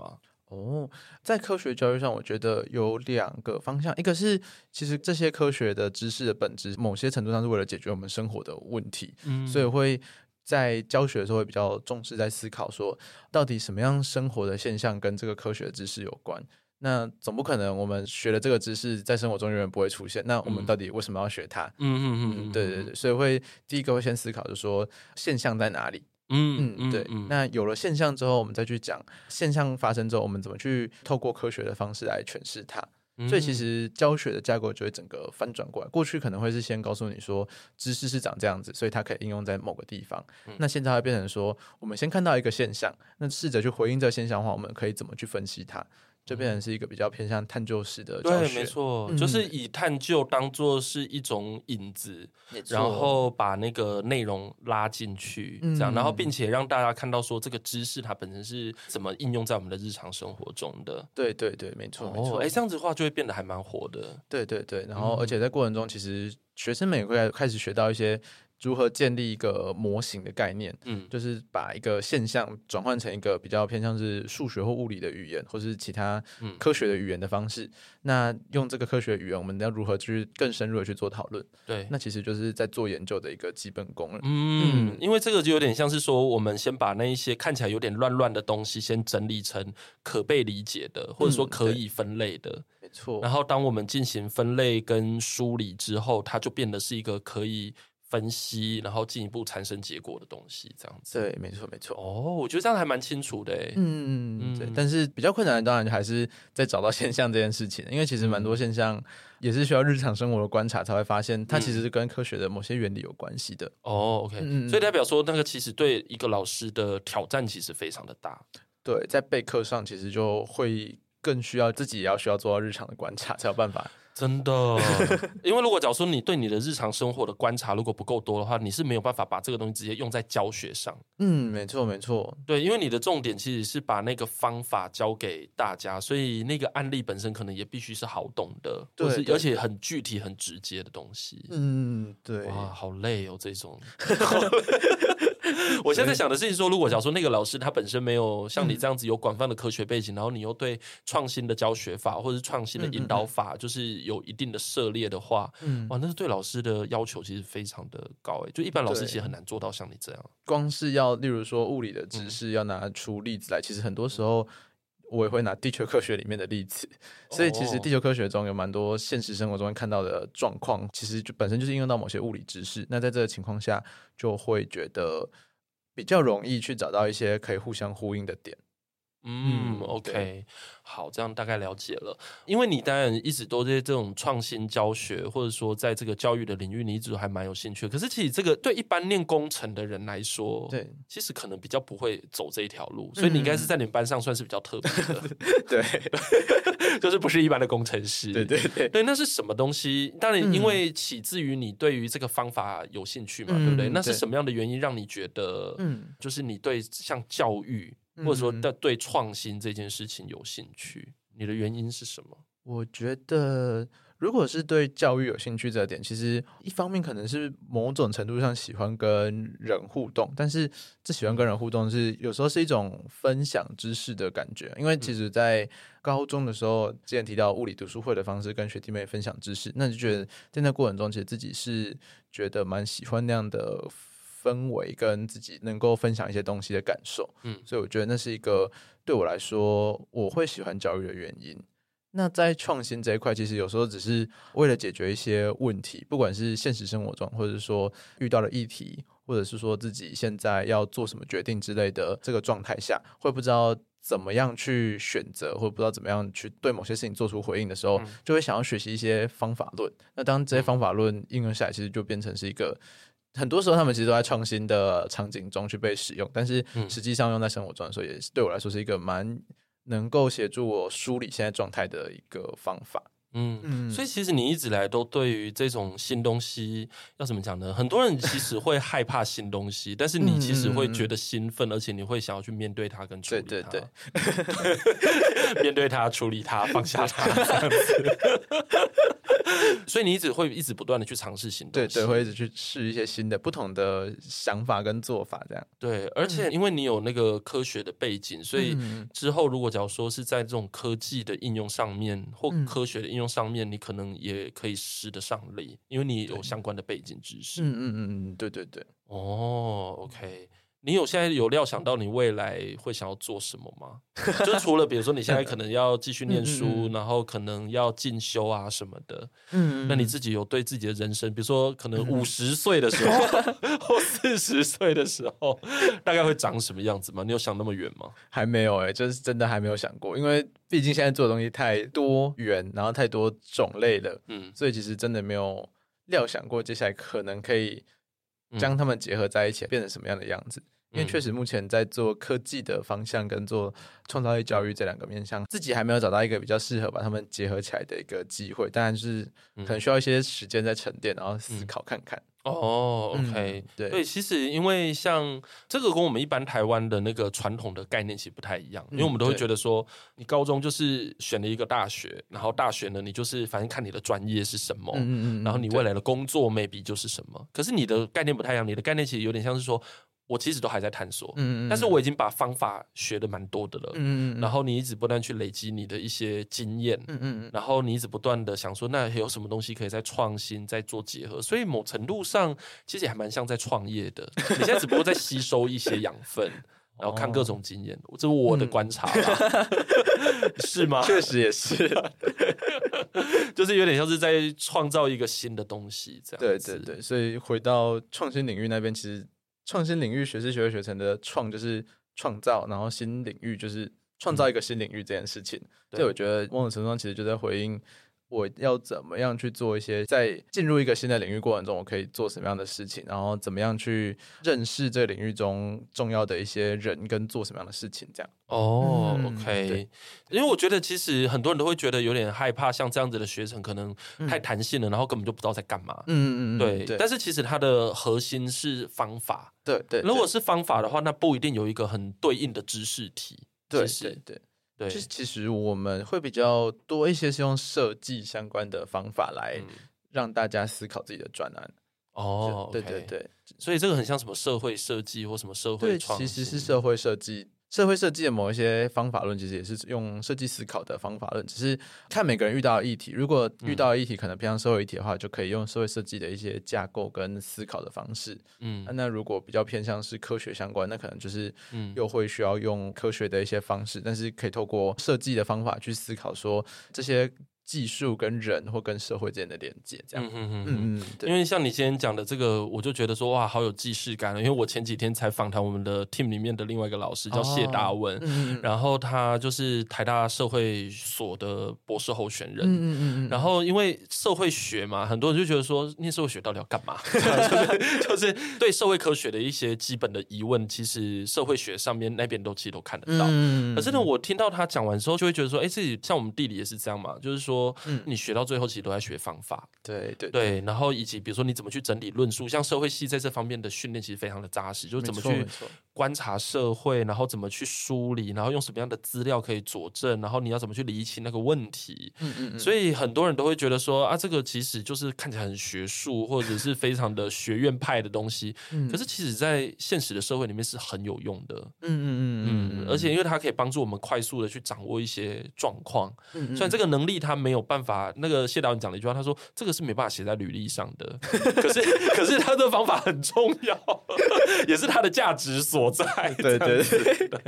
哦，在科学教育上，我觉得有两个方向，一个是其实这些科学的知识的本质，某些程度上是为了解决我们生活的问题，嗯，所以会在教学的时候会比较重视在思考说，到底什么样生活的现象跟这个科学的知识有关？那总不可能我们学了这个知识在生活中永远不会出现，那我们到底为什么要学它？嗯嗯嗯，嗯，对对对，所以会第一个会先思考，就是说现象在哪里？嗯嗯，对嗯。那有了现象之后，我们再去讲现象发生之后，我们怎么去透过科学的方式来诠释它。嗯。所以其实教学的架构就会整个翻转过来。过去可能会是先告诉你说知识是长这样子，所以它可以应用在某个地方。嗯。那现在会变成说，我们先看到一个现象，那试着去回应这个现象的话，我们可以怎么去分析它？就变成是一个比较偏向探究式的教学，对，没错，嗯、就是以探究当做是一种引子，然后把那个内容拉进去，这样，然后并且让大家看到说这个知识它本身是怎么应用在我们的日常生活中的。对对对，没错没错。哎、哦，这样子的话就会变得还蛮火的。对对对，然后而且在过程中，其实学生们也会开始学到一些。如何建立一个模型的概念？嗯，就是把一个现象转换成一个比较偏向是数学或物理的语言，或是其他科学的语言的方式。嗯、那用这个科学语言，我们要如何去更深入的去做讨论？对，那其实就是在做研究的一个基本功了。嗯，因为这个就有点像是说，我们先把那一些看起来有点乱乱的东西，先整理成可被理解的，或者说可以分类的。嗯、没错。然后当我们进行分类跟梳理之后，它就变得是一个可以。分析，然后进一步产生结果的东西，这样子。对，没错，没错。哦，我觉得这样还蛮清楚的。嗯嗯，对。但是比较困难的，当然还是在找到现象这件事情，因为其实蛮多现象也是需要日常生活的观察才会发现，它其实是跟科学的某些原理有关系的。哦，OK。所以代表说，那个其实对一个老师的挑战其实非常的大。对，在备课上其实就会更需要自己也要需要做到日常的观察，才有办法。真的，因为如果假如说你对你的日常生活的观察如果不够多的话，你是没有办法把这个东西直接用在教学上。嗯，没错没错，对，因为你的重点其实是把那个方法教给大家，所以那个案例本身可能也必须是好懂的，对，而且很具体、很直接的东西。嗯，对，哇，好累哦，这种。我现在想的是说，如果假如说那个老师他本身没有像你这样子有广泛的科学背景，然后你又对创新的教学法或者是创新的引导法，就是有一定的涉猎的话，嗯，哇，那是对老师的要求其实非常的高诶，就一般老师其实很难做到像你这样。光是要例如说物理的知识要拿出例子来，其实很多时候我也会拿地球科学里面的例子，所以其实地球科学中有蛮多现实生活中看到的状况，其实就本身就是应用到某些物理知识。那在这个情况下，就会觉得。比较容易去找到一些可以互相呼应的点。嗯，OK，好，这样大概了解了。因为你当然一直都在这种创新教学，或者说在这个教育的领域，你一直都还蛮有兴趣。可是其实这个对一般念工程的人来说，对，其实可能比较不会走这一条路。所以你应该是在你们班上算是比较特别的，嗯、对，就是不是一般的工程师。对对对，对，那是什么东西？当然，因为起自于你对于这个方法有兴趣嘛，嗯、对不对？那是什么样的原因让你觉得，嗯，就是你对像教育？或者说，对对创新这件事情有兴趣，你的原因是什么？我觉得，如果是对教育有兴趣这点，其实一方面可能是某种程度上喜欢跟人互动，但是这喜欢跟人互动是有时候是一种分享知识的感觉。因为其实，在高中的时候，之前提到物理读书会的方式跟学弟妹分享知识，那就觉得在那过程中，其实自己是觉得蛮喜欢那样的。氛围跟自己能够分享一些东西的感受，嗯，所以我觉得那是一个对我来说我会喜欢教育的原因。那在创新这一块，其实有时候只是为了解决一些问题，不管是现实生活中，或者是说遇到了议题，或者是说自己现在要做什么决定之类的这个状态下，会不知道怎么样去选择，或者不知道怎么样去对某些事情做出回应的时候，就会想要学习一些方法论。那当这些方法论应用下来，其实就变成是一个很多时候他们其实都在创新的场景中去被使用，但是实际上用在生活中的时候，也对我来说是一个蛮。能够协助我梳理现在状态的一个方法，嗯嗯，所以其实你一直来都对于这种新东西要怎么讲呢？很多人其实会害怕新东西，但是你其实会觉得兴奋，而且你会想要去面对它跟处理它，对对对，面对它、处理它、放下它。所以你一直会一直不断的去尝试新的，对对，会一直去试一些新的、不同的想法跟做法，这样。对，而且因为你有那个科学的背景，所以之后如果假如说是在这种科技的应用上面或科学的应用上面，你可能也可以施得上力，因为你有相关的背景知识。嗯嗯嗯嗯，对对对。哦，OK。你有现在有料想到你未来会想要做什么吗？就除了比如说你现在可能要继续念书，嗯嗯嗯，然后可能要进修啊什么的，嗯，嗯，那你自己有对自己的人生，比如说可能五十岁的时候、嗯、或四十岁的时候，大概会长什么样子吗？你有想那么远吗？还没有哎、欸，就是真的还没有想过，因为毕竟现在做的东西太多元，然后太多种类了，嗯，所以其实真的没有料想过接下来可能可以。将它们结合在一起，变成什么样的样子？因为确实目前在做科技的方向跟做创造力教育这两个面向，自己还没有找到一个比较适合把它们结合起来的一个机会。当然是可能需要一些时间在沉淀，然后思考看看。哦，OK，嗯，对，对，其实因为像这个跟我们一般台湾的那个传统的概念其实不太一样，因为我们都会觉得说，你高中就是选了一个大学，然后大学呢，你就是反正看你的专业是什么，嗯嗯，然后你未来的工作 maybe 就是什么。可是你的概念不太一样，你的概念其实有点像是说。我其实都还在探索，嗯，但是我已经把方法学的蛮多的了，嗯，嗯然后你一直不断去累积你的一些经验，嗯嗯，然后你一直不断的想说，那有什么东西可以再创新、再做结合，所以某程度上其实也还蛮像在创业的。你现在只不过在吸收一些养分，然后看各种经验，这是我的观察吧 是吗？确实也是，就是有点像是在创造一个新的东西，这样。对对对，所以回到创新领域那边，其实。创新领域学士学会学成的创就是创造，然后新领域就是创造一个新领域这件事情。所以我觉得某种程度上其实就在回应。我要怎么样去做一些，在进入一个新的领域过程中，我可以做什么样的事情，然后怎么样去认识这个领域中重要的一些人跟做什么样的事情，这样。哦、oh，OK，因为我觉得其实很多人都会觉得有点害怕，像这样子的学生可能太弹性了，嗯、然后根本就不知道在干嘛。嗯嗯嗯，对。对，但是其实它的核心是方法。对对，对。如果是方法的话，那不一定有一个很对应的知识体。对对对。对，其实其实我们会比较多一些是用设计相关的方法来让大家思考自己的专案。哦，对对对，所以这个很像什么社会设计或什么社会创，对，其实是社会设计。社会设计的某一些方法论，其实也是用设计思考的方法论，只是看每个人遇到的议题。如果遇到的议题可能偏向社会议题的话，就可以用社会设计的一些架构跟思考的方式。嗯，那如果比较偏向是科学相关，那可能就是又会需要用科学的一些方式，但是可以透过设计的方法去思考说这些。技术跟人或跟社会之间的连接，这样，嗯嗯嗯嗯，因为像你今天讲的这个，我就觉得说哇，好有既视感了。因为我前几天才访谈我们的 team 里面的另外一个老师，叫谢达文，哦嗯、然后他就是台大社会所的博士候选人，嗯嗯嗯，然后因为社会学嘛，很多人就觉得说，念社会学到底要干嘛？就是就是对社会科学的一些基本的疑问，其实社会学上面那边都其实都看得到。嗯，可是呢，我听到他讲完之后，就会觉得说，哎，自己像我们地理也是这样嘛，就是说。说，嗯，你学到最后其实都在学方法，对对对，然后以及比如说你怎么去整理论述，像社会系在这方面的训练其实非常的扎实，就是怎么去观察社会，然后怎么去梳理，然后用什么样的资料可以佐证，然后你要怎么去理清那个问题，嗯嗯嗯，所以很多人都会觉得说啊，这个其实就是看起来很学术或者是非常的学院派的东西，嗯，可是其实在现实的社会里面是很有用的，嗯嗯嗯嗯，而且因为它可以帮助我们快速的去掌握一些状况，嗯，虽然这个能力它没。没有办法，那个谢导演讲了一句话，他说：“这个是没办法写在履历上的，可是可是他的方法很重要，也是他的价值所在。”对对对，对，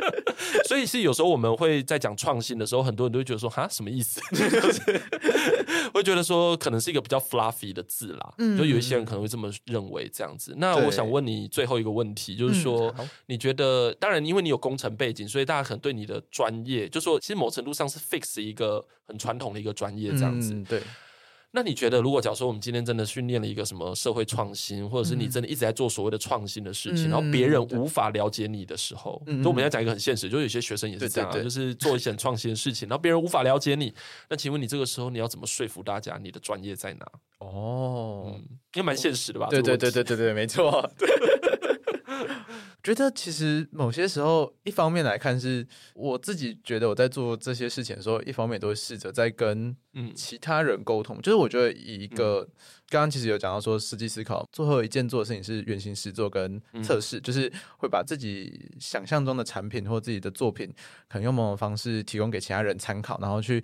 所以是有时候我们会在讲创新的时候，很多人都会觉得说，哈，什么意思？就是会觉得说，可能是一个比较 fluffy 的字啦。嗯，就有一些人可能会这么认为这样子。那我想问你最后一个问题，就是说，你觉得，当然，因为你有工程背景，所以大家可能对你的专业，就说，其实某程度上是 fix 一个很传统的一个专业这样子。对。那你觉得，如果假如说我们今天真的训练了一个什么社会创新，或者是你真的一直在做所谓的创新的事情，嗯、然后别人无法了解你的时候，嗯、就我们要讲一个很现实，就有些学生也是这样、啊，对对对，就是做一些很创新的事情，然后别人无法了解你，那请问你这个时候你要怎么说服大家你的专业在哪？哦，嗯，也蛮现实的吧？对对对对对对，没错。觉得其实某些时候，一方面来看是我自己觉得我在做这些事情的时候，一方面都会试着在跟其他人沟通。嗯、就是我觉得以一个刚刚、嗯、其实有讲到说，实际思考最后一件做的事情是原型实作跟测试，嗯、就是会把自己想象中的产品或自己的作品，可能用某种方式提供给其他人参考，然后去。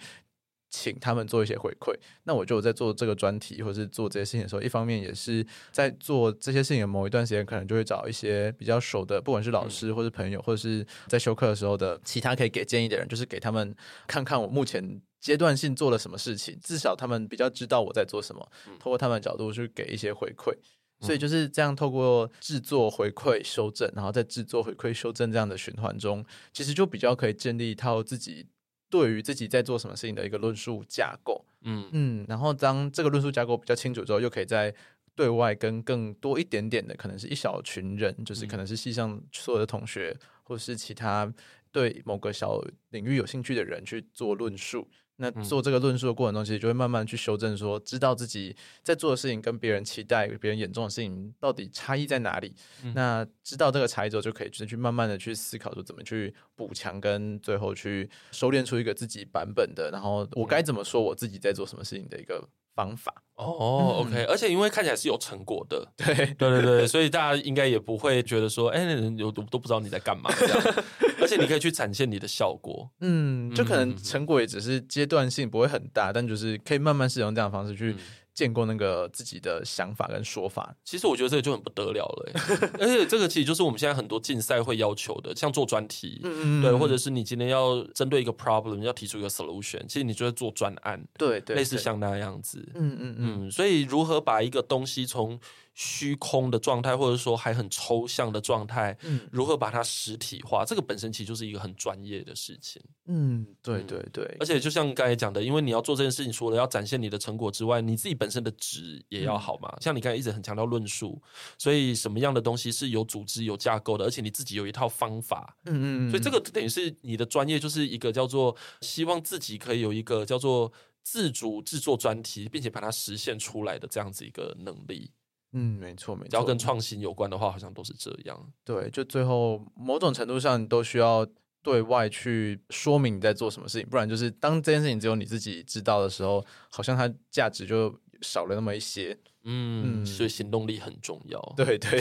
请他们做一些回馈，那我就在做这个专题或是做这些事情的时候，一方面也是在做这些事情的某一段时间，可能就会找一些比较熟的，不管是老师或是朋友，或者是在修课的时候的其他可以给建议的人，就是给他们看看我目前阶段性做了什么事情，至少他们比较知道我在做什么，透过他们的角度去给一些回馈，所以就是这样透过制作回馈修正，然后在制作回馈修正这样的循环中，其实就比较可以建立一套自己。对于自己在做什么事情的一个论述架构，嗯嗯，然后当这个论述架构比较清楚之后，又可以在对外跟更多一点点的，可能是一小群人，就是可能是系上所有的同学，或是其他对某个小领域有兴趣的人去做论述。那做这个论述的过程中，其实就会慢慢去修正说，说知道自己在做的事情跟别人期待、别人眼中的事情到底差异在哪里。嗯、那知道这个差异之后，就可以去慢慢的去思考说怎么去补强，跟最后去收敛出一个自己版本的，然后我该怎么说我自己在做什么事情的一个方法。哦，OK，而且因为看起来是有成果的，对对对对，所以大家应该也不会觉得说，哎，都都不知道你在干嘛这样。而且你可以去展现你的效果，嗯，就可能成果也只是阶段性，不会很大，但就是可以慢慢使用这样的方式去建构那个自己的想法跟说法。其实我觉得这个就很不得了了，而且这个其实就是我们现在很多竞赛会要求的，像做专题，嗯嗯，对，或者是你今天要针对一个 problem 要提出一个 solution，其实你就在做专案，对对，类似像那样子，嗯嗯。嗯，所以如何把一个东西从虚空的状态，或者说还很抽象的状态，嗯，如何把它实体化？这个本身其实就是一个很专业的事情。嗯，对对对。而且就像刚才讲的，因为你要做这件事情，除了要展现你的成果之外，你自己本身的值也要好嘛。嗯、像你刚才一直很强调论述，所以什么样的东西是有组织、有架构的，而且你自己有一套方法。嗯嗯。所以这个等于是你的专业，就是一个叫做希望自己可以有一个叫做自主制作专题，并且把它实现出来的这样子一个能力。嗯，没错，没错。只要跟创新有关的话，好像都是这样。对，就最后某种程度上，你都需要对外去说明你在做什么事情，不然就是当这件事情只有你自己知道的时候，好像它价值就少了那么一些。嗯，所以行动力很重要。对对对，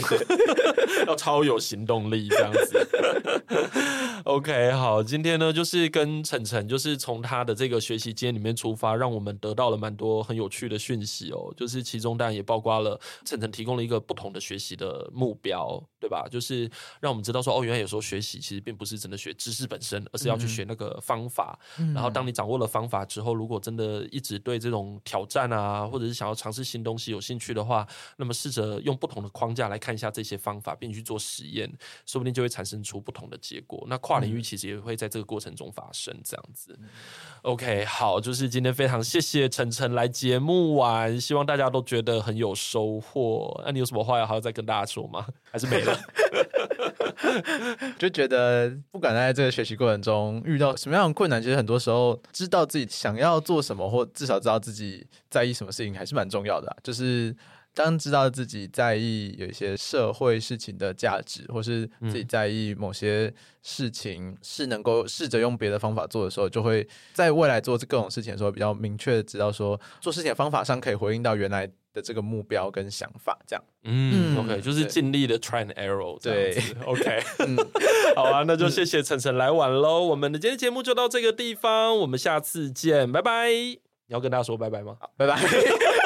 要超有行动力这样子。OK，好，今天呢就是跟晨晨，就是从他的这个学习经验里面出发，让我们得到了蛮多很有趣的讯息哦。就是其中当然也包括了晨晨提供了一个不同的学习的目标，对吧？就是让我们知道说，哦，原来有时候学习其实并不是真的学知识本身，而是要去学那个方法。嗯、然后当你掌握了方法之后，如果真的一直对这种挑战啊，或者是想要尝试新东西有兴趣的话，那么试着用不同的框架来看一下这些方法，并去做实验，说不定就会产生出不同的结果。那跨领域其实也会在这个过程中发生，这样子。OK，好，就是今天非常谢谢晨晨来节目玩，希望大家都觉得很有收获。那你有什么话要还要再跟大家说吗？还是没了？就觉得不管在这个学习过程中遇到什么样的困难，其实很多时候知道自己想要做什么，或至少知道自己在意什么事情，还是蛮重要的啊。就是。当知道自己在意有一些社会事情的价值，或是自己在意某些事情是能够试着用别的方法做的时候，就会在未来做各种事情的时候比较明确的知道说，做事情的方法上可以回应到原来的这个目标跟想法。这样，嗯，OK，就是尽力的 try and error。对，OK，嗯，好啊，那就谢谢晨晨来晚喽。我们的今天节目就到这个地方，我们下次见，拜拜。你要跟大家说拜拜吗？好，拜拜。